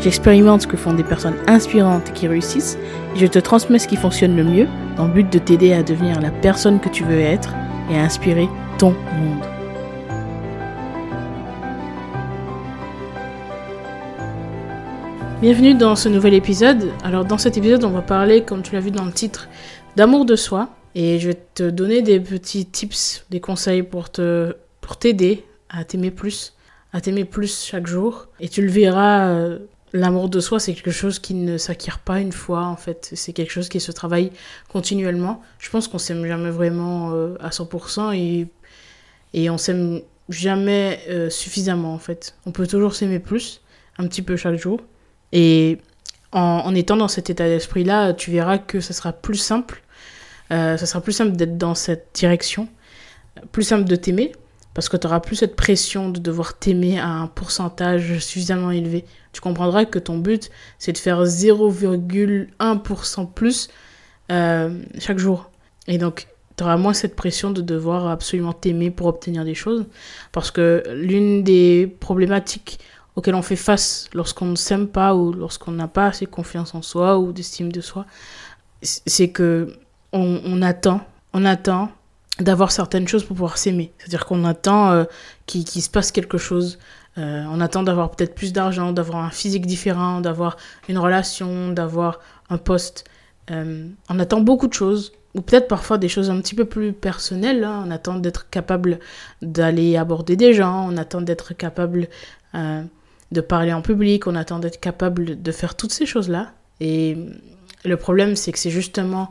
j'expérimente ce que font des personnes inspirantes qui réussissent et je te transmets ce qui fonctionne le mieux dans le but de t'aider à devenir la personne que tu veux être et à inspirer ton monde. Bienvenue dans ce nouvel épisode. Alors dans cet épisode, on va parler, comme tu l'as vu dans le titre, d'amour de soi. Et je vais te donner des petits tips, des conseils pour te pour t'aider à t'aimer plus, à t'aimer plus chaque jour. Et tu le verras, euh, l'amour de soi, c'est quelque chose qui ne s'acquiert pas une fois, en fait. C'est quelque chose qui se travaille continuellement. Je pense qu'on s'aime jamais vraiment euh, à 100% et, et on s'aime jamais euh, suffisamment, en fait. On peut toujours s'aimer plus, un petit peu chaque jour. Et en, étant dans cet état d'esprit-là, tu verras que ça sera plus simple. Euh, ça sera plus simple d'être dans cette direction. Plus simple de t'aimer. Parce que tu n'auras plus cette pression de devoir t'aimer à un pourcentage suffisamment élevé. Tu comprendras que ton but, c'est de faire 0,1% plus euh, chaque jour. Et donc, tu auras moins cette pression de devoir absolument t'aimer pour obtenir des choses. Parce que l'une des problématiques auquel on fait face lorsqu'on ne s'aime pas ou lorsqu'on n'a pas assez confiance en soi ou d'estime de soi, c'est que on, attend, on attend d'avoir certaines choses pour pouvoir s'aimer. C'est-à-dire qu'on attend euh, qu'il se passe quelque chose. Euh, on attend d'avoir peut-être plus d'argent, d'avoir un physique différent, d'avoir une relation, d'avoir un poste. Euh, on attend beaucoup de choses, ou peut-être parfois des choses un petit peu plus personnelles. Hein. On attend d'être capable d'aller aborder des gens, on attend d'être capable de parler en public, on attend d'être capable de faire toutes ces choses-là. Et le problème, c'est que c'est justement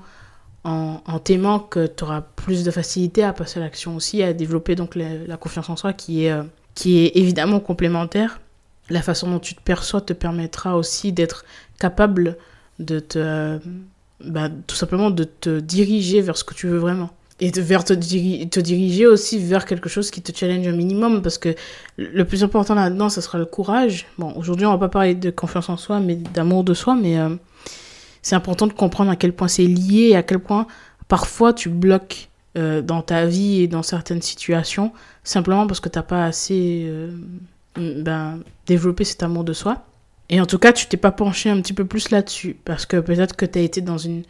en, t'aimant que tu auras plus de facilité à passer à l'action aussi, à développer donc la, confiance en soi qui est, euh, qui est évidemment complémentaire. La façon dont tu te perçois te permettra aussi d'être capable de te, euh, bah, tout simplement de te diriger vers ce que tu veux vraiment et de vers te, diriger aussi vers quelque chose qui te challenge un minimum parce que le plus important là-dedans ce sera le courage bon aujourd'hui on va pas parler de confiance en soi mais d'amour de soi mais euh, c'est important de comprendre à quel point c'est lié et à quel point parfois tu bloques euh, dans ta vie et dans certaines situations simplement parce que t'as pas assez euh, ben, développé cet amour de soi et en tout cas tu t'es pas penché un petit peu plus là-dessus parce que peut-être que tu as été dans une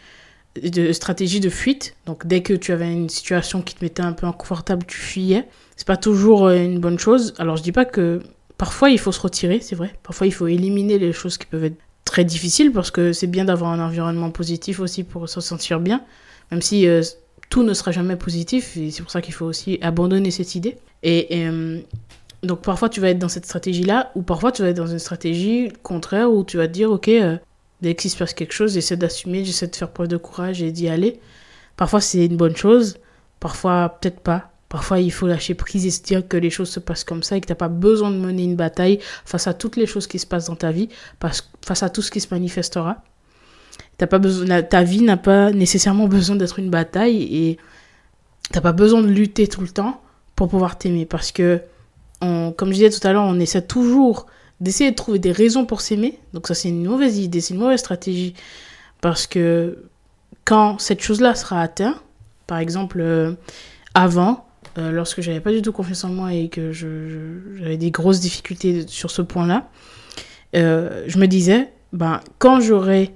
stratégie de fuite. Donc dès que tu avais une situation qui te mettait un peu inconfortable, tu fuyais. C'est pas toujours euh, une bonne chose. Alors je dis pas que parfois il faut se retirer, c'est vrai. Parfois il faut éliminer les choses qui peuvent être très difficiles parce que c'est bien d'avoir un environnement positif aussi pour se sentir bien, même si euh, tout ne sera jamais positif. Et c'est pour ça qu'il faut aussi abandonner cette idée. Et, euh, donc parfois tu vas être dans cette stratégie-là, ou parfois tu vas être dans une stratégie contraire où tu vas te dire ok Dès qu'il se passe quelque chose, j'essaie d'assumer, j'essaie de faire preuve de courage et d'y aller. Parfois, c'est une bonne chose, parfois, peut-être pas. Parfois, il faut lâcher prise et se dire que les choses se passent comme ça et que tu n'as pas besoin de mener une bataille face à toutes les choses qui se passent dans ta vie, face à tout ce qui se manifestera. T'as pas besoin, ta vie n'a pas nécessairement besoin d'être une bataille et t'as pas besoin de lutter tout le temps pour pouvoir t'aimer parce que, comme je disais tout à l'heure, on essaie toujours d'essayer de trouver des raisons pour s'aimer. Donc ça c'est une mauvaise idée, c'est une mauvaise stratégie. Parce que quand cette chose-là sera atteinte, par exemple euh, avant, euh, lorsque j'avais pas du tout confiance en moi et que j'avais des grosses difficultés sur ce point-là, euh, je me disais, ben, quand j'aurai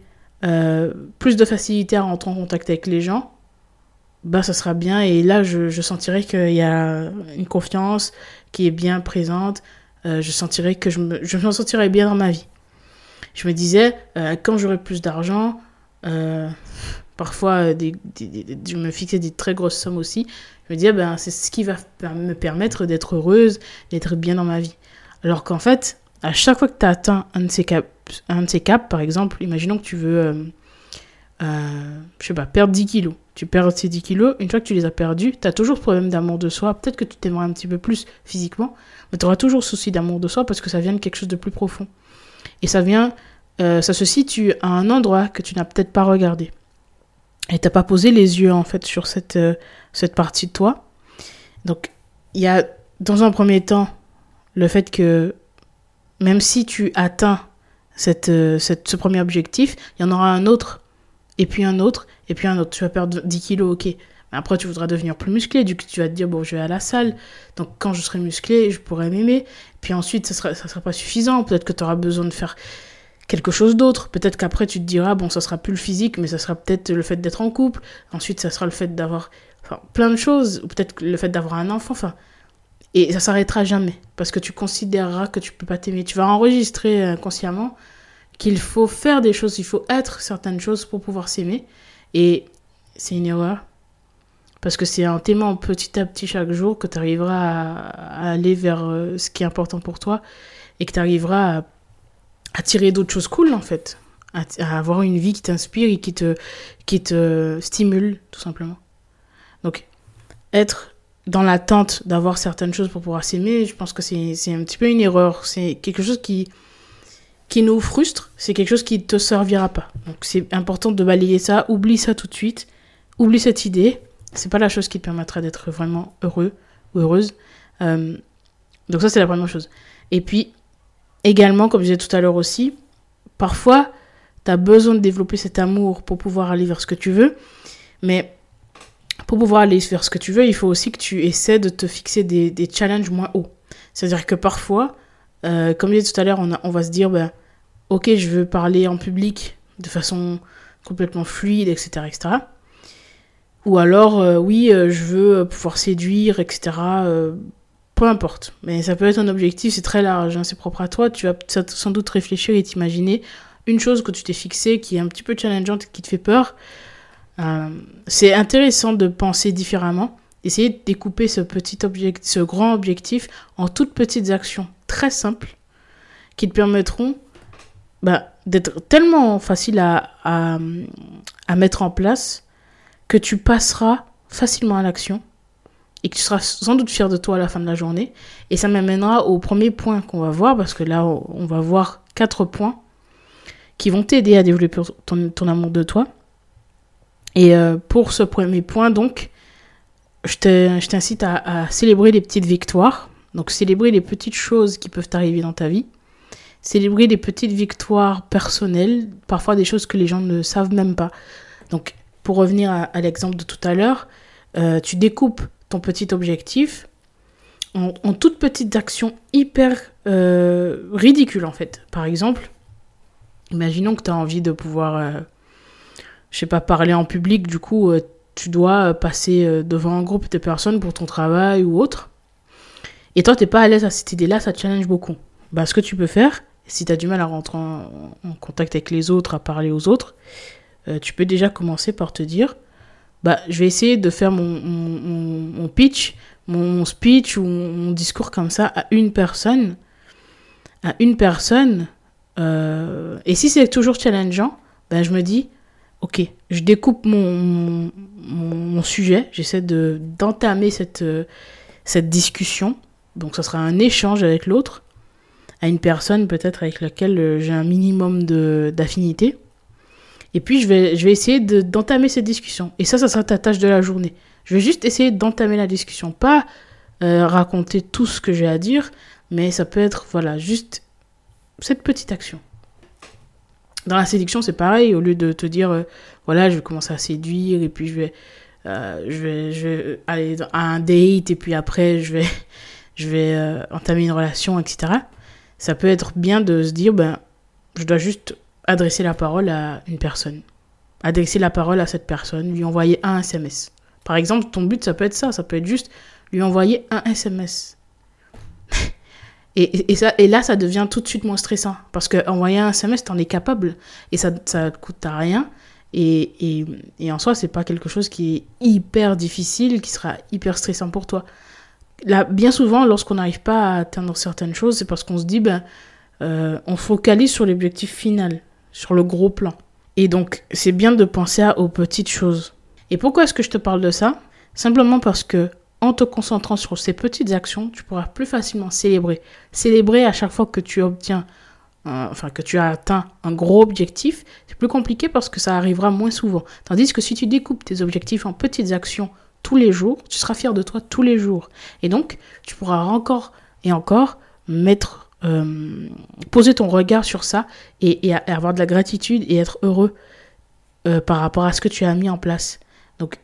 plus de facilité à rentrer en contact avec les gens, ben, ça sera bien et là je, sentirai qu'il y a une confiance qui est bien présente, euh, je sentirais que je me, sentirais bien dans ma vie. Je me disais, euh, quand j'aurai plus d'argent, euh, parfois je me fixais des très grosses sommes aussi, me disais, ben, c'est ce qui va me permettre d'être heureuse, d'être bien dans ma vie. Alors qu'en fait, à chaque fois que tu as atteint un de ces caps, un de par exemple, imaginons que tu veux, je sais perdre 10 kilos. Tu perds ces 10 kilos, une fois que tu les as perdus, tu as toujours problème d'amour de soi. Peut-être que tu t'aimerais un petit peu plus physiquement, mais tu auras toujours souci d'amour de soi parce que ça vient de quelque chose de plus profond. Et ça vient, euh, ça se situe à un endroit que tu n'as peut-être pas regardé. Et t'as pas posé les yeux en fait sur cette, euh, cette partie de toi. Donc il y a dans un premier temps le fait que même si tu atteins cette, euh, cette, ce premier objectif, il y en aura un autre, et puis un autre, et puis un autre. Tu vas perdre 10 kilos, ok. Mais après, tu voudras devenir plus musclé. Du coup, tu vas te dire, bon, je vais à la salle. Donc, quand je serai musclé, je pourrai m'aimer. Puis ensuite, ça ne sera, ça sera pas suffisant. Peut-être que tu auras besoin de faire quelque chose d'autre. Peut-être qu'après, tu te diras, bon, ça sera plus le physique, mais ça sera peut-être le fait d'être en couple. Ensuite, ça sera le fait d'avoir enfin, plein de choses. Ou peut-être le fait d'avoir un enfant. Enfin, et ça s'arrêtera jamais. Parce que tu considéreras que tu peux pas t'aimer. Tu vas enregistrer inconsciemment qu'il faut faire des choses, il faut être certaines choses pour pouvoir s'aimer. Et c'est une erreur. Parce que c'est en t'aimant petit à petit chaque jour que tu arriveras à, aller vers euh, ce qui est important pour toi et que tu arriveras à, tirer d'autres choses cool en fait. À, avoir une vie qui t'inspire et qui te, qui te stimule tout simplement. Donc être dans l'attente d'avoir certaines choses pour pouvoir s'aimer, je pense que c'est un petit peu une erreur. C'est quelque chose qui, qui nous frustre, c'est quelque chose qui ne te servira pas. Donc c'est important de balayer ça, oublie ça tout de suite, oublie cette idée, c'est pas la chose qui te permettra d'être vraiment heureux ou heureuse. Euh, donc ça c'est la première chose. Et puis également, comme je disais tout à l'heure aussi, parfois tu as besoin de développer cet amour pour pouvoir aller vers ce que tu veux, mais pour pouvoir aller vers ce que tu veux, il faut aussi que tu essaies de te fixer des, challenges moins hauts. C'est-à-dire que parfois, euh, comme je disais tout à l'heure, on, on, va se dire, ben, ok, je veux parler en public de façon complètement fluide, etc. etc. Ou alors, euh, oui, euh, je veux pouvoir séduire, etc. peu importe. Mais ça peut être un objectif, c'est très large, hein, c'est propre à toi. Tu vas sans doute réfléchir et t'imaginer une chose que tu t'es fixée qui est un petit peu challengeante, qui te fait peur. c'est intéressant de penser différemment Essayez de découper ce petit objectif, ce grand objectif en toutes petites actions très simples qui te permettront bah, d'être tellement faciles à, à, à, mettre en place que tu passeras facilement à l'action et que tu seras sans doute fier de toi à la fin de la journée. Et ça m'amènera au premier point qu'on va voir, parce que là, on va voir quatre points qui vont t'aider à développer ton, ton, amour de toi. Et euh, pour ce premier point, donc, je t'incite à, célébrer les petites victoires. Donc célébrer les petites choses qui peuvent arriver dans ta vie. Célébrer les petites victoires personnelles, parfois des choses que les gens ne savent même pas. Donc pour revenir à, l'exemple de tout à l'heure, euh, tu découpes ton petit objectif en, toutes petites actions hyper euh, ridicules en fait. Par exemple, imaginons que tu as envie de pouvoir, euh, je sais pas, parler en public, du coup tu dois euh, passer euh, devant un groupe de personnes pour ton travail ou autre. Et toi, tu n'es pas à l'aise à cette idée-là, ça challenge beaucoup. Bah, ce que tu peux faire, si tu as du mal à rentrer en, contact avec les autres, à parler aux autres, euh, tu peux déjà commencer par te dire, bah, je vais essayer de faire mon, mon, pitch, mon speech ou mon discours comme ça à une personne. À une personne. et si c'est toujours challengeant, ben, je me dis, ok, je découpe mon, mon, sujet, j'essaie de, d'entamer cette, euh, cette discussion. Donc ça sera un échange avec l'autre, à une personne peut-être avec laquelle euh, j'ai un minimum de, d'affinité. Et puis je vais, je vais essayer de, d'entamer cette discussion. Et ça, ça sera ta tâche de la journée. Je vais juste essayer d'entamer la discussion, pas euh, raconter tout ce que j'ai à dire, mais ça peut être, voilà, juste cette petite action. Dans la séduction, c'est pareil. Au lieu de te dire, euh, voilà, je vais commencer à séduire et puis je vais, euh, je vais, je vais aller à un date et puis après, je vais, je vais entamer une relation, etc. Ça peut être bien de se dire, ben, je dois juste adresser la parole à une personne. Adresser la parole à cette personne, lui envoyer un SMS. Par exemple, ton but, ça peut être ça. Ça peut être juste lui envoyer un SMS. Et, et, ça, et là, ça devient tout de suite moins stressant. Parce qu'envoyer un SMS, t'en es capable. Et ça ne coûte à rien. Et, et, et en soi, c'est pas quelque chose qui est hyper difficile, qui sera hyper stressant pour toi. Là, bien souvent, lorsqu'on n'arrive pas à atteindre certaines choses, c'est parce qu'on se dit, ben, euh, on focalise sur l'objectif final, sur le gros plan. Et donc, c'est bien de penser aux petites choses. Et pourquoi est-ce que je te parle de ça? Simplement parce que en te concentrant sur ces petites actions, tu pourras plus facilement célébrer. Célébrer à chaque fois que tu obtiens enfin que tu as atteint un gros objectif, c'est plus compliqué parce que ça arrivera moins souvent. Tandis que si tu découpes tes objectifs en petites actions tous les jours, tu seras fier de toi tous les jours. Et donc, tu pourras encore et encore mettre, euh, poser ton regard sur ça et, avoir de la gratitude et être heureux euh, par rapport à ce que tu as mis en place. Donc,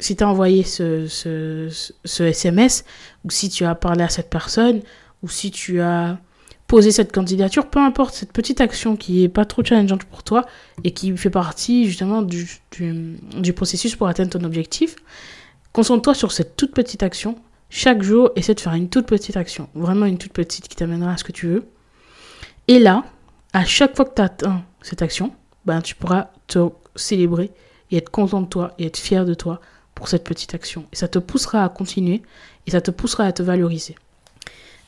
si tu as envoyé ce, SMS, ou si tu as parlé à cette personne, ou si tu as poser cette candidature, peu importe cette petite action qui est pas trop challengeante pour toi et qui fait partie justement du, processus pour atteindre ton objectif, concentre-toi sur cette toute petite action. Chaque jour, essaie de faire une toute petite action, vraiment une toute petite qui t'amènera à ce que tu veux. Et là, à chaque fois que tu atteins cette action, ben, tu pourras te célébrer et être content de toi et être fier de toi pour cette petite action. Et ça te poussera à continuer et ça te poussera à te valoriser.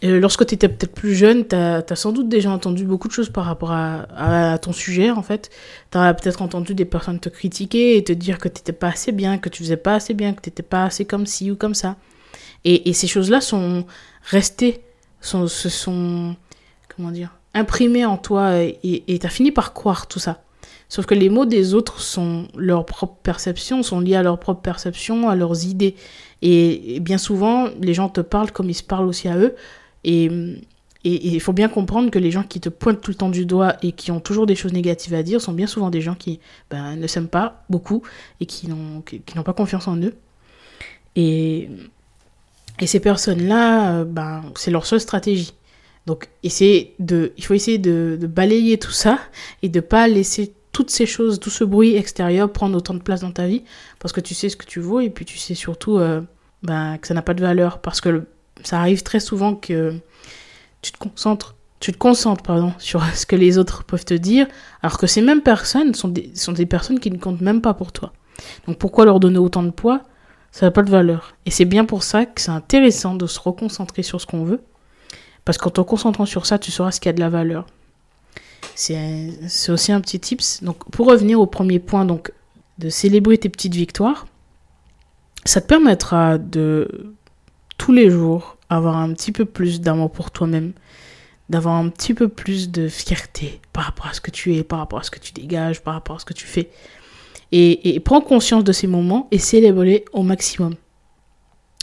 Euh, lorsque tu étais peut-être plus jeune, tu as, sans doute déjà entendu beaucoup de choses par rapport à, ton sujet, en fait. Tu as peut-être entendu des personnes te critiquer et te dire que tu n'étais pas assez bien, que tu faisais pas assez bien, que tu n'étais pas assez comme ci ou comme ça. Et, ces choses-là sont restées, sont, se sont, comment dire, imprimées en toi et tu as fini par croire tout ça. Sauf que les mots des autres sont leur propre perception, sont liés à leur propre perception, à leurs idées. et bien souvent, les gens te parlent comme ils se parlent aussi à eux, et il faut bien comprendre que les gens qui te pointent tout le temps du doigt et qui ont toujours des choses négatives à dire sont bien souvent des gens qui ben, ne s'aiment pas beaucoup et qui n'ont qui, pas confiance en eux. Et, et ces personnes-là, ben, c'est leur seule stratégie. Donc de, il faut essayer de, balayer tout ça et de pas laisser toutes ces choses, tout ce bruit extérieur prendre autant de place dans ta vie parce que tu sais ce que tu vaux et puis tu sais surtout euh, ben, que ça n'a pas de valeur parce que ça arrive très souvent que tu te concentres, tu te concentres pardon, sur ce que les autres peuvent te dire, alors que ces mêmes personnes sont des, sont des personnes qui ne comptent même pas pour toi. Donc pourquoi leur donner autant de poids? Ça n'a pas de valeur. Et c'est bien pour ça que c'est intéressant de se reconcentrer sur ce qu'on veut, parce qu'en te concentrant sur ça, tu sauras ce qui a de la valeur. C'est aussi un petit tips. Donc pour revenir au premier point, donc de célébrer tes petites victoires, ça te permettra de tous les jours avoir un petit peu plus d'amour pour toi-même, d'avoir un petit peu plus de fierté par rapport à ce que tu es, par rapport à ce que tu dégages, par rapport à ce que tu fais. Et, prends conscience de ces moments et célèbre-les au maximum.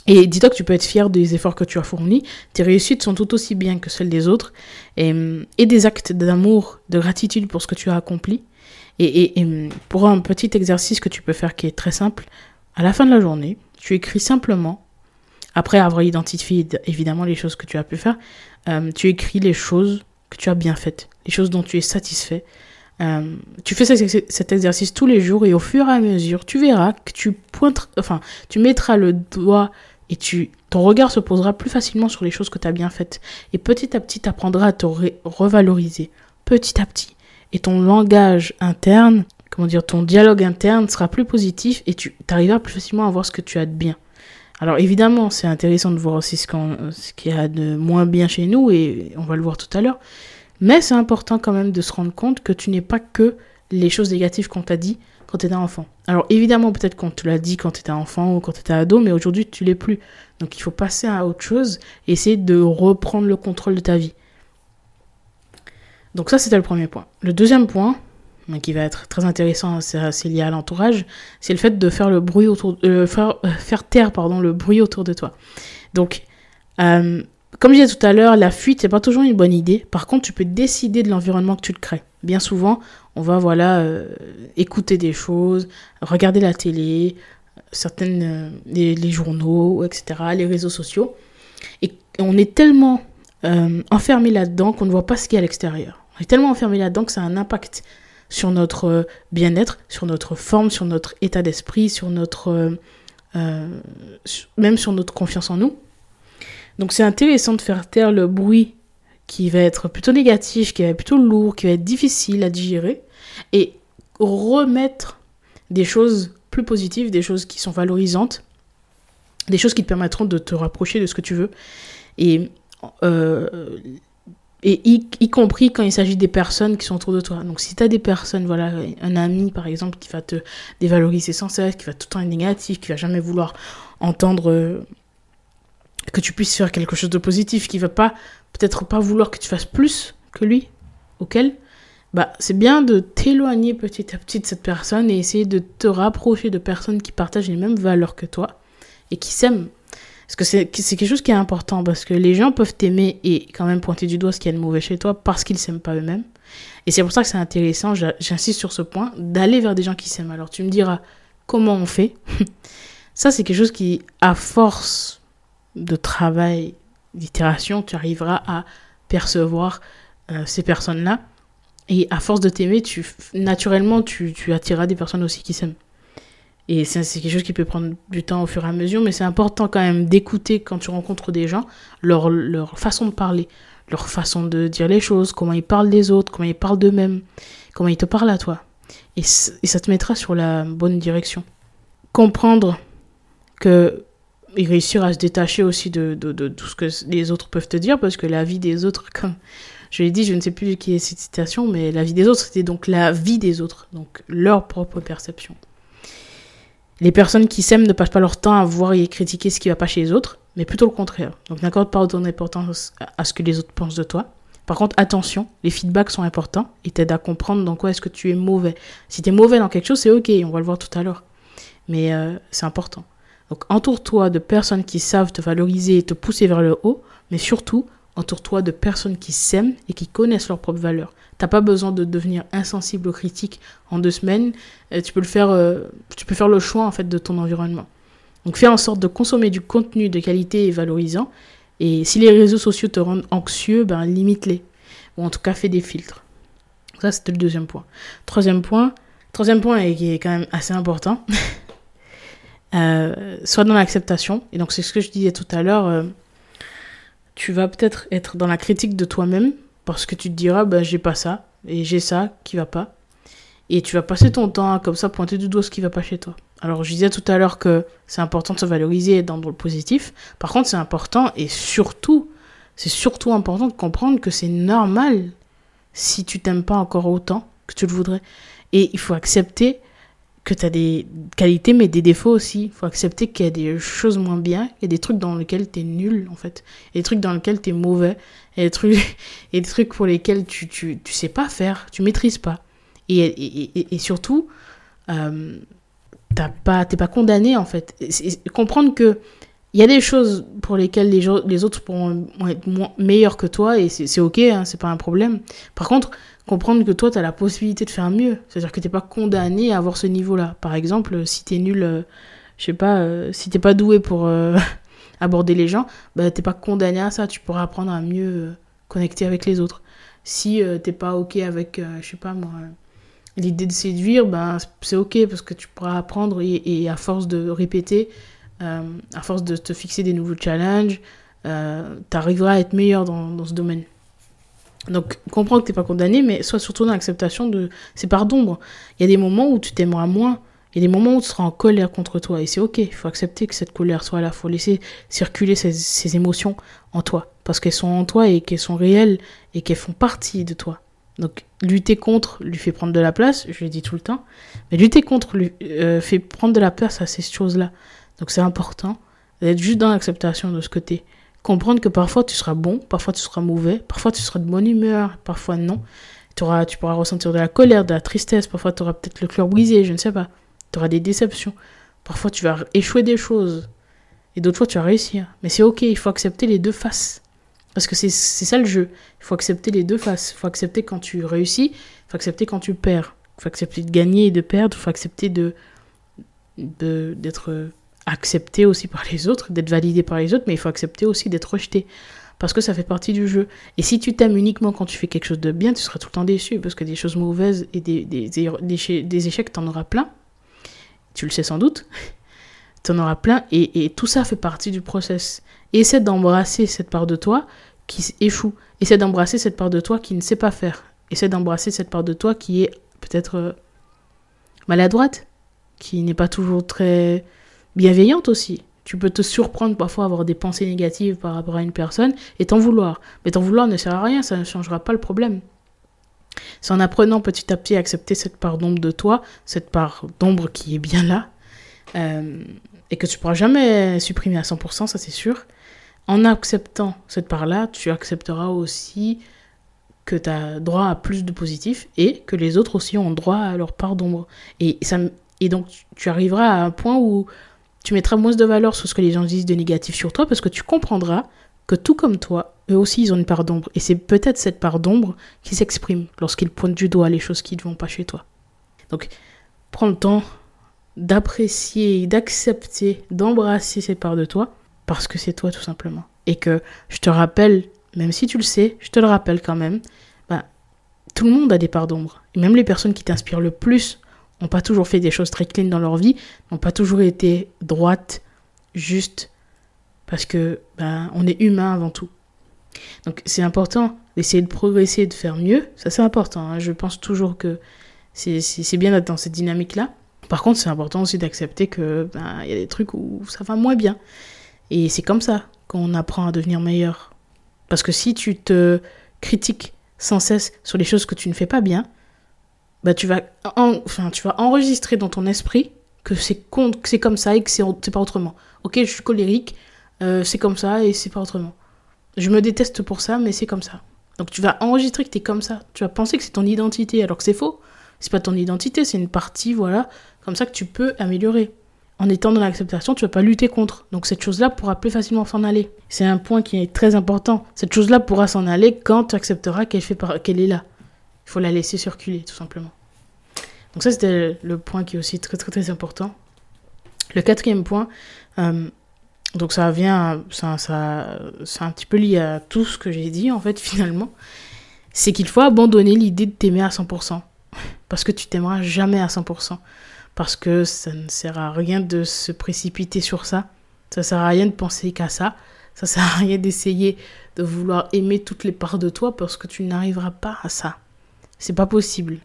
Et dis-toi que tu peux être fier des efforts que tu as fournis. Tes réussites sont tout aussi bien que celles des autres. Et, des actes d'amour, de gratitude pour ce que tu as accompli. Et, et, pour un petit exercice que tu peux faire qui est très simple, à la fin de la journée, tu écris simplement après avoir identifié évidemment les choses que tu as pu faire, euh, tu écris les choses que tu as bien faites, les choses dont tu es satisfait. Euh, tu fais cet exercice tous les jours et au fur et à mesure, tu verras que tu pointes, enfin, tu mettras le doigt et tu, ton regard se posera plus facilement sur les choses que tu as bien faites. Et petit à petit, tu apprendras à te revaloriser, petit à petit. Et ton langage interne, comment dire, ton dialogue interne sera plus positif et tu arriveras plus facilement à voir ce que tu as de bien. Alors évidemment, c'est intéressant de voir aussi ce qu'il y a de moins bien chez nous, et on va le voir tout à l'heure. Mais c'est important quand même de se rendre compte que tu n'es pas que les choses négatives qu'on t'a dit quand tu étais enfant. Alors évidemment, peut-être qu'on te l'a dit quand tu étais enfant ou quand tu étais ado, mais aujourd'hui tu l'es plus. Donc il faut passer à autre chose et essayer de reprendre le contrôle de ta vie. Donc ça, c'était le premier point. Le deuxième point, mais qui va être très intéressant, c'est lié à l'entourage, c'est le fait de faire le bruit autour, euh, faire, euh, faire, taire pardon le bruit autour de toi. Donc, euh, comme je disais tout à l'heure, la fuite c'est pas toujours une bonne idée. Par contre, tu peux décider de l'environnement que tu te crées. Bien souvent, on va voilà écouter des choses, regarder la télé, certaines les, journaux, etc., les réseaux sociaux, et on est tellement enfermé là-dedans qu'on ne voit pas ce qu'il y a à l'extérieur. On est tellement enfermé là-dedans que ça a un impact sur notre euh, bien-être, sur notre forme, sur notre état d'esprit, sur notre euh, euh, même sur notre confiance en nous. Donc c'est intéressant de faire taire le bruit qui va être plutôt négatif, qui va être plutôt lourd, qui va être difficile à digérer, et remettre des choses plus positives, des choses qui sont valorisantes, des choses qui te permettront de te rapprocher de ce que tu veux. Et et y, compris quand il s'agit des personnes qui sont autour de toi. Donc si tu as des personnes, voilà, un ami par exemple qui va te dévaloriser sans cesse, qui va tout le temps être négatif, qui va jamais vouloir entendre euh, que tu puisses faire quelque chose de positif, qui va pas peut-être pas vouloir que tu fasses plus que lui, auquel, bah, c'est bien de t'éloigner petit à petit de cette personne et essayer de te rapprocher de personnes qui partagent les mêmes valeurs que toi et qui s'aiment. Parce que c'est quelque chose qui est important, parce que les gens peuvent t'aimer et quand même pointer du doigt ce qu'il y a de mauvais chez toi parce qu'ils s'aiment pas eux-mêmes. Et c'est pour ça que c'est intéressant, j'insiste sur ce point, d'aller vers des gens qui s'aiment. Alors tu me diras comment on fait. ça, c'est quelque chose qui, à force de travail, d'itération, tu arriveras à percevoir euh, ces personnes-là. Et à force de t'aimer, tu, naturellement, tu, tu attireras des personnes aussi qui s'aiment. Et c'est quelque chose qui peut prendre du temps au fur et à mesure, mais c'est important quand même d'écouter quand tu rencontres des gens, leur, leur façon de parler, leur façon de dire les choses, comment ils parlent des autres, comment ils parlent d'eux-mêmes, comment ils te parlent à toi. Et, et, ça te mettra sur la bonne direction. Comprendre que et réussir à se détacher aussi de, tout ce que les autres peuvent te dire, parce que la vie des autres, comme je l'ai dit, je ne sais plus qui est cette citation, mais la vie des autres, c'était donc la vie des autres, donc leur propre perception. Les personnes qui s'aiment ne passent pas leur temps à voir et critiquer ce qui va pas chez les autres, mais plutôt le contraire. Donc n'accorde pas autant d'importance à ce que les autres pensent de toi. Par contre, attention, les feedbacks sont importants et t'aident à comprendre dans quoi est-ce que tu es mauvais. Si tu es mauvais dans quelque chose, c'est ok, on va le voir tout à l'heure. Mais euh, c'est important. Donc entoure-toi de personnes qui savent te valoriser et te pousser vers le haut, mais surtout, entoure-toi de personnes qui s'aiment et qui connaissent leurs propres valeurs. T'as pas besoin de devenir insensible aux critiques en deux semaines. Euh, tu peux le faire, euh, tu peux faire le choix en fait de ton environnement. Donc fais en sorte de consommer du contenu de qualité et valorisant. Et si les réseaux sociaux te rendent anxieux, ben limite-les. Ou en tout cas fais des filtres. Ça c'était le deuxième point. Troisième point, troisième point et qui est quand même assez important. euh, soit dans l'acceptation. Et donc c'est ce que je disais tout à l'heure. Euh, tu vas peut-être être dans la critique de toi-même parce que tu te diras, ben, j'ai pas ça, et j'ai ça qui va pas. Et tu vas passer ton temps comme ça, pointer du doigt ce qui va pas chez toi. Alors, je disais tout à l'heure que c'est important de se valoriser et dans le positif. Par contre, c'est important et surtout, c'est surtout important de comprendre que c'est normal si tu t'aimes pas encore autant que tu le voudrais. Et il faut accepter que tu as des qualités mais des défauts aussi. Il faut accepter qu'il y a des choses moins bien, il y a des trucs dans lesquels tu es nul en fait, il y a des trucs dans lesquels tu es mauvais, il y a des trucs, des trucs pour lesquels tu, tu, tu sais pas faire, tu maîtrises pas. Et, et, et, surtout, euh, t'as pas, pas condamné en fait. comprendre que il y a des choses pour lesquelles les, les autres pourront être moins, meilleurs que toi et c'est ok, hein, c'est pas un problème. Par contre, comprendre que toi, tu as la possibilité de faire mieux. C'est-à-dire que tu pas condamné à avoir ce niveau-là. Par exemple, si tu es nul, euh, je sais pas, euh, si t'es pas doué pour euh, aborder les gens, bah, t'es pas condamné à ça. Tu pourras apprendre à mieux connecter avec les autres. Si t'es pas ok avec, je sais pas moi, l'idée de séduire, ben c'est ok parce que tu pourras apprendre et, à force de répéter, à force de te fixer des nouveaux challenges, tu arriveras à être meilleur dans ce domaine. Donc, comprends que tu n'es pas condamné, mais sois surtout dans l'acceptation de ces parts d'ombre. Il y a des moments où tu t'aimeras moins. Il y a des moments où tu seras en colère contre toi. Et c'est ok. Il faut accepter que cette colère soit là. Il faut laisser circuler ces, émotions en toi. Parce qu'elles sont en toi et qu'elles sont réelles et qu'elles font partie de toi. Donc, lutter contre lui fait prendre de la place. Je le dis tout le temps. Mais lutter contre lui euh, fait prendre de la place à ces choses-là. Donc, c'est important d'être juste dans l'acceptation de ce côté comprendre que parfois tu seras bon, parfois tu seras mauvais, parfois tu seras de bonne humeur, parfois non. Tu, auras, tu pourras ressentir de la colère, de la tristesse, parfois tu auras peut-être le cœur brisé, je ne sais pas. Tu auras des déceptions. Parfois tu vas échouer des choses. Et d'autres fois tu vas réussir. Mais c'est ok, il faut accepter les deux faces. Parce que c'est ça le jeu. Il faut accepter les deux faces. Il faut accepter quand tu réussis, il faut accepter quand tu perds. Il faut accepter de gagner et de perdre, il faut accepter de d'être accepté aussi par les autres, d'être validé par les autres, mais il faut accepter aussi d'être rejeté. Parce que ça fait partie du jeu. Et si tu t'aimes uniquement quand tu fais quelque chose de bien, tu seras tout le temps déçu. Parce que des choses mauvaises et des, des, des, des échecs, t'en auras plein. Tu le sais sans doute. T'en auras plein. Et, et, tout ça fait partie du process. essaie d'embrasser cette part de toi qui échoue. Essaie d'embrasser cette part de toi qui ne sait pas faire. Essaie d'embrasser cette part de toi qui est peut-être euh, maladroite. Qui n'est pas toujours très bienveillante aussi. Tu peux te surprendre parfois à avoir des pensées négatives par rapport à une personne et t'en vouloir. Mais t'en vouloir ne sert à rien, ça ne changera pas le problème. C'est en apprenant petit à petit à accepter cette part d'ombre de toi, cette part d'ombre qui est bien là, euh, et que tu pourras jamais supprimer à 100%, ça c'est sûr. En acceptant cette part-là, tu accepteras aussi que tu as droit à plus de positif et que les autres aussi ont droit à leur part d'ombre. Et, et donc, tu arriveras à un point où tu mettras moins de valeur sur ce que les gens disent de négatif sur toi parce que tu comprendras que tout comme toi, eux aussi, ils ont une part d'ombre. Et c'est peut-être cette part d'ombre qui s'exprime lorsqu'ils pointent du doigt les choses qui ne vont pas chez toi. Donc, prends le temps d'apprécier, d'accepter, d'embrasser cette part de toi parce que c'est toi tout simplement. Et que je te rappelle, même si tu le sais, je te le rappelle quand même, bah, tout le monde a des parts d'ombre. Et même les personnes qui t'inspirent le plus n'ont pas toujours fait des choses très clean dans leur vie, n'ont pas toujours été droites, justes, parce que ben, on est humain avant tout. Donc c'est important d'essayer de progresser, de faire mieux. Ça c'est important. Hein. Je pense toujours que c'est bien d'être dans cette dynamique-là. Par contre, c'est important aussi d'accepter que ben, y a des trucs où ça va moins bien. Et c'est comme ça qu'on apprend à devenir meilleur. Parce que si tu te critiques sans cesse sur les choses que tu ne fais pas bien, bah tu vas enfin tu vas enregistrer dans ton esprit que c'est c'est comme ça et que c'est pas autrement. OK, je suis colérique, euh, c'est comme ça et c'est pas autrement. Je me déteste pour ça, mais c'est comme ça. Donc tu vas enregistrer que tu es comme ça. Tu vas penser que c'est ton identité, alors que c'est faux. C'est pas ton identité, c'est une partie, voilà, comme ça que tu peux améliorer. En étant dans l'acceptation, tu vas pas lutter contre. Donc cette chose-là pourra plus facilement s'en aller. C'est un point qui est très important. Cette chose-là pourra s'en aller quand tu accepteras qu'elle qu'elle est là. Il faut la laisser circuler, tout simplement. Donc ça, c'était le point qui est aussi très très très important. Le quatrième point, euh, donc ça vient, ça, ça, c'est un petit peu lié à tout ce que j'ai dit en fait finalement, c'est qu'il faut abandonner l'idée de t'aimer à 100%. Parce que tu t'aimeras jamais à 100%. Parce que ça ne sert à rien de se précipiter sur ça. Ça sert à rien de penser qu'à ça. Ça sert à rien d'essayer de vouloir aimer toutes les parts de toi parce que tu n'arriveras pas à ça. C'est pas possible.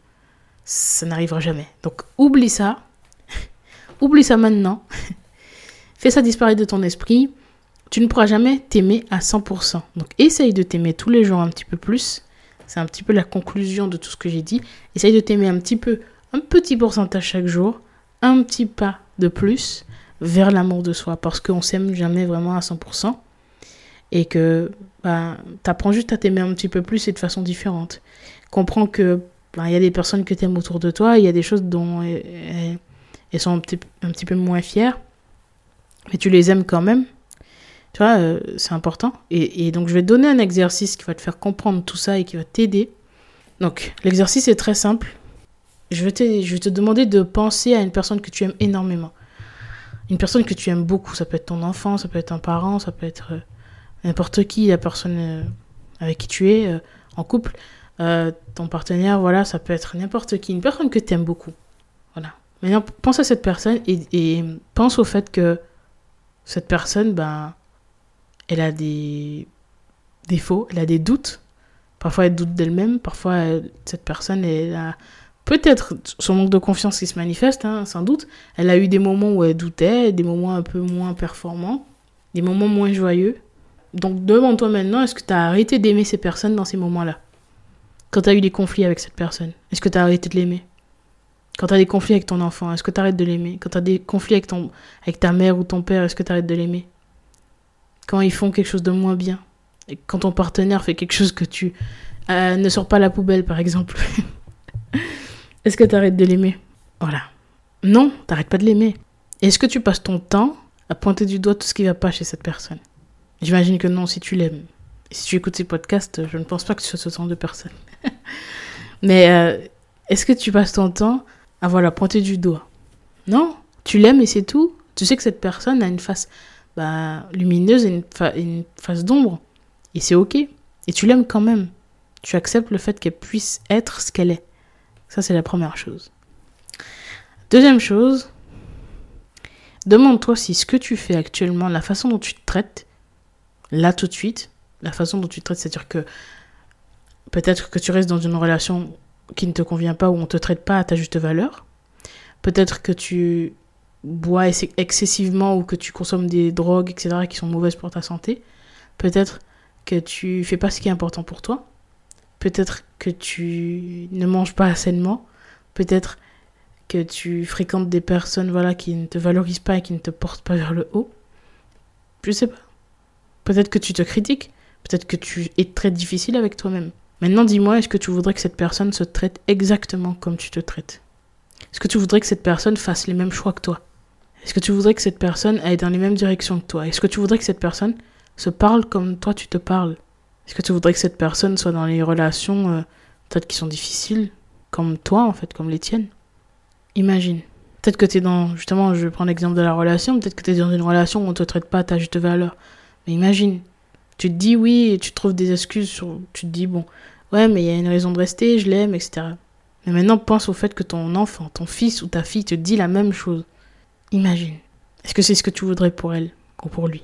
Ça n'arrivera jamais. Donc oublie ça. oublie ça maintenant. Fais ça disparaître de ton esprit. Tu ne pourras jamais t'aimer à 100%. Donc essaye de t'aimer tous les jours un petit peu plus. C'est un petit peu la conclusion de tout ce que j'ai dit. Essaye de t'aimer un petit peu, un petit pourcentage chaque jour, un petit pas de plus vers l'amour de soi. Parce qu'on s'aime jamais vraiment à 100%. Et que bah, tu apprends juste à t'aimer un petit peu plus et de façon différente. Comprends que bah, il y a des personnes que tu aimes autour de toi, il y a des choses dont elles, sont un petit, un petit peu moins fières mais tu les aimes quand même. Tu vois, euh, c'est important. Et, donc, je vais te donner un exercice qui va te faire comprendre tout ça et qui va t'aider. Donc, l'exercice est très simple. Je vais, te, je vais te demander de penser à une personne que tu aimes énormément. Une personne que tu aimes beaucoup. Ça peut être ton enfant, ça peut être un parent, ça peut être euh, n'importe qui, la personne euh, avec qui tu es en couple, ton partenaire, voilà, ça peut être n'importe qui. Une personne que tu aimes beaucoup. Voilà. Maintenant, pense à cette personne et, et pense au fait que cette personne, ben, elle a des défauts, elle a des doutes. Parfois, elle doute d'elle-même. Parfois, cette personne, elle a peut-être son manque de confiance qui se manifeste, hein, sans doute. Elle a eu des moments où elle doutait, des moments un peu moins performants, des moments moins joyeux. Donc, demande-toi maintenant, est-ce que tu as arrêté d'aimer ces personnes dans ces moments-là? Quand tu as eu des conflits avec cette personne, est-ce que tu as arrêté de l'aimer? Quand tu as des conflits avec ton enfant, est-ce que tu arrêtes de l'aimer? Quand tu as des conflits avec, ton, avec ta mère ou ton père, est-ce que tu arrêtes de l'aimer? Quand ils font quelque chose de moins bien quand ton partenaire fait quelque chose que tu euh, ne sors pas la poubelle, par exemple, est-ce que tu arrêtes de l'aimer? Voilà. Non, t'arrêtes pas de l'aimer. Est-ce que tu passes ton temps à pointer du doigt tout ce qui va pas chez cette personne? J'imagine que non si tu l'aimes. Si tu écoutes ces podcasts, je ne pense pas que tu sois ce genre de personne. Mais euh, est-ce que tu passes ton temps à voilà, pointer du doigt? Non, tu l'aimes et c'est tout? Tu sais que cette personne a une face bah, lumineuse et une, face d'ombre. Et c'est ok. Et tu l'aimes quand même. Tu acceptes le fait qu'elle puisse être ce qu'elle est. Ça, c'est la première chose. Deuxième chose, demande-toi si ce que tu fais actuellement, la façon dont tu te traites, là tout de suite, la façon dont tu te traites, c'est-à-dire que peut-être que tu restes dans une relation qui ne te convient pas ou on ne te traite pas à ta juste valeur. Peut-être que tu bois excessivement ou que tu consommes des drogues, etc., qui sont mauvaises pour ta santé. Peut-être que tu fais pas ce qui est important pour toi. Peut-être que tu ne manges pas sainement. Peut-être que tu fréquentes des personnes voilà, qui ne te valorisent pas et qui ne te portent pas vers le haut. Je sais pas. Peut-être que tu te critiques. Peut-être que tu es très difficile avec toi-même. Maintenant, dis-moi, est-ce que tu voudrais que cette personne se traite exactement comme tu te traites? Est-ce que tu voudrais que cette personne fasse les mêmes choix que toi? Est-ce que tu voudrais que cette personne aille dans les mêmes directions que toi? Est-ce que tu voudrais que cette personne se parle comme toi tu te parles? Est-ce que tu voudrais que cette personne soit dans les relations euh, peut-être qui sont difficiles, comme toi en fait, comme les tiennes? Imagine. Peut-être que tu es dans, justement, je prendre l'exemple de la relation, peut-être que tu es dans une relation où on ne te traite pas à ta juste valeur. Mais imagine, tu te dis oui et tu trouves des excuses. Tu te dis, bon, ouais, mais il y a une raison de rester, je l'aime, etc. Mais maintenant, pense au fait que ton enfant, ton fils ou ta fille te dit la même chose. Imagine. Est-ce que c'est ce que tu voudrais pour elle ou pour lui?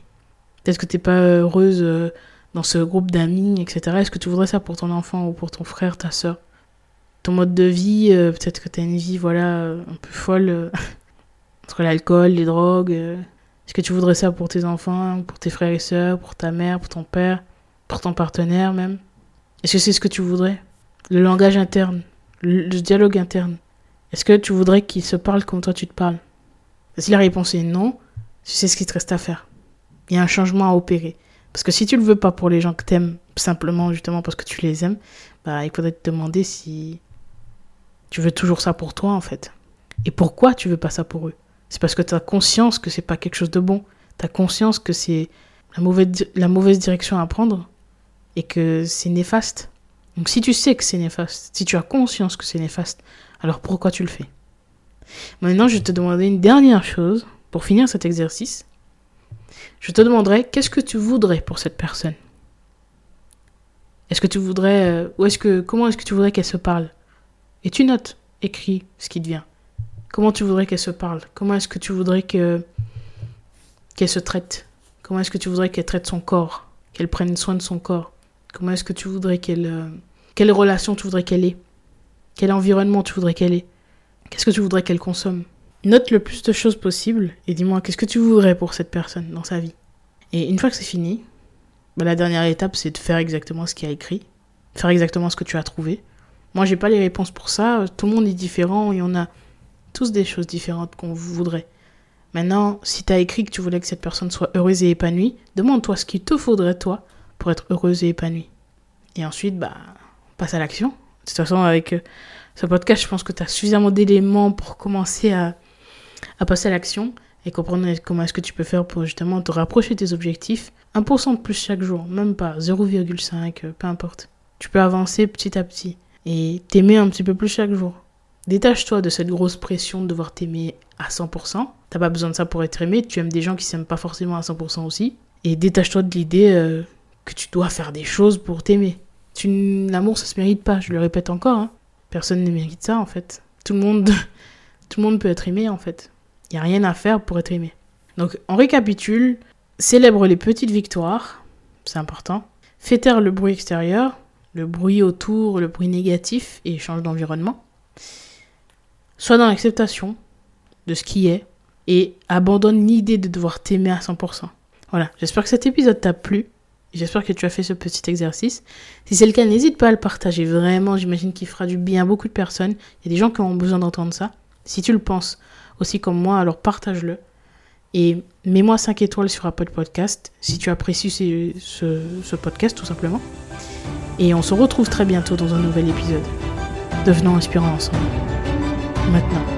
Peut-être que tu n'es pas heureuse euh, dans ce groupe d'amis, etc. Est-ce que tu voudrais ça pour ton enfant ou pour ton frère, ta soeur Ton mode de vie, euh, peut-être que tu as une vie voilà, un peu folle euh, entre l'alcool, les drogues. Est-ce que tu voudrais ça pour tes enfants, pour tes frères et sœurs, pour ta mère, pour ton père, pour ton partenaire même? Est-ce que c'est ce que tu voudrais? Le langage interne, le, dialogue interne. Est-ce que tu voudrais qu'ils se parlent comme toi tu te parles? Si la réponse est non, c'est ce qui te reste à faire. Il y a un changement à opérer. Parce que si tu le veux pas pour les gens que t'aimes, simplement justement parce que tu les aimes, bah il faudrait te demander si tu veux toujours ça pour toi en fait. Et pourquoi tu veux pas ça pour eux? C'est parce que tu as conscience que c'est pas quelque chose de bon. Tu as conscience que c'est la mauvaise direction à prendre et que c'est néfaste. Donc si tu sais que c'est néfaste, si tu as conscience que c'est néfaste, alors pourquoi tu le fais? Maintenant, je vais te demander une dernière chose pour finir cet exercice. Je te demanderai qu'est-ce que tu voudrais pour cette personne? Est-ce que tu voudrais euh, ou est-ce que comment est-ce que tu voudrais qu'elle se parle? Et tu notes, écris ce qui te vient. Comment tu voudrais qu'elle se parle? Comment est-ce que tu voudrais que qu'elle se traite? Comment est-ce que tu voudrais qu'elle traite son corps? Qu'elle prenne soin de son corps? Comment est-ce que tu voudrais qu'elle euh, quelle relation tu voudrais qu'elle ait? Quel environnement tu voudrais qu'elle ait? Qu'est-ce que tu voudrais qu'elle consomme? Note le plus de choses possible et dis-moi qu'est-ce que tu voudrais pour cette personne dans sa vie? Et une fois que c'est fini, bah, la dernière étape c'est de faire exactement ce qu'il y a écrit, faire exactement ce que tu as trouvé. Moi j'ai pas les réponses pour ça, tout le monde est différent, y en a tous des choses différentes qu'on voudrait. Maintenant, si tu as écrit que tu voulais que cette personne soit heureuse et épanouie, demande-toi ce qu'il te faudrait, toi, pour être heureuse et épanouie. Et ensuite, bah, passe à l'action. De toute façon, avec euh, ce podcast, je pense que tu as suffisamment d'éléments pour commencer à, à passer à l'action et comprendre comment est-ce que tu peux faire pour justement te rapprocher de tes objectifs. 1% de plus chaque jour, même pas 0,5, euh, peu importe. Tu peux avancer petit à petit et t'aimer un petit peu plus chaque jour. Détache-toi de cette grosse pression de devoir t'aimer à 100%. T'as pas besoin de ça pour être aimé. Tu aimes des gens qui s'aiment pas forcément à 100% aussi. Et détache-toi de l'idée euh, que tu dois faire des choses pour t'aimer. L'amour, ça se mérite pas. Je le répète encore. Hein. Personne ne mérite ça en fait. Tout le monde, tout le monde peut être aimé en fait. Il y a rien à faire pour être aimé. Donc, on récapitule. Célèbre les petites victoires. C'est important. Fais taire le bruit extérieur, le bruit autour, le bruit négatif et change d'environnement. Sois dans l'acceptation de ce qui est et abandonne l'idée de devoir t'aimer à 100%. Voilà, j'espère que cet épisode t'a plu. J'espère que tu as fait ce petit exercice. Si c'est le cas, n'hésite pas à le partager. Vraiment, j'imagine qu'il fera du bien à beaucoup de personnes. Il y a des gens qui ont besoin d'entendre ça. Si tu le penses aussi comme moi, alors partage-le. Et mets-moi 5 étoiles sur Apple Podcast si tu apprécies ce, ce podcast tout simplement. Et on se retrouve très bientôt dans un nouvel épisode. Devenons inspirants ensemble maintenant.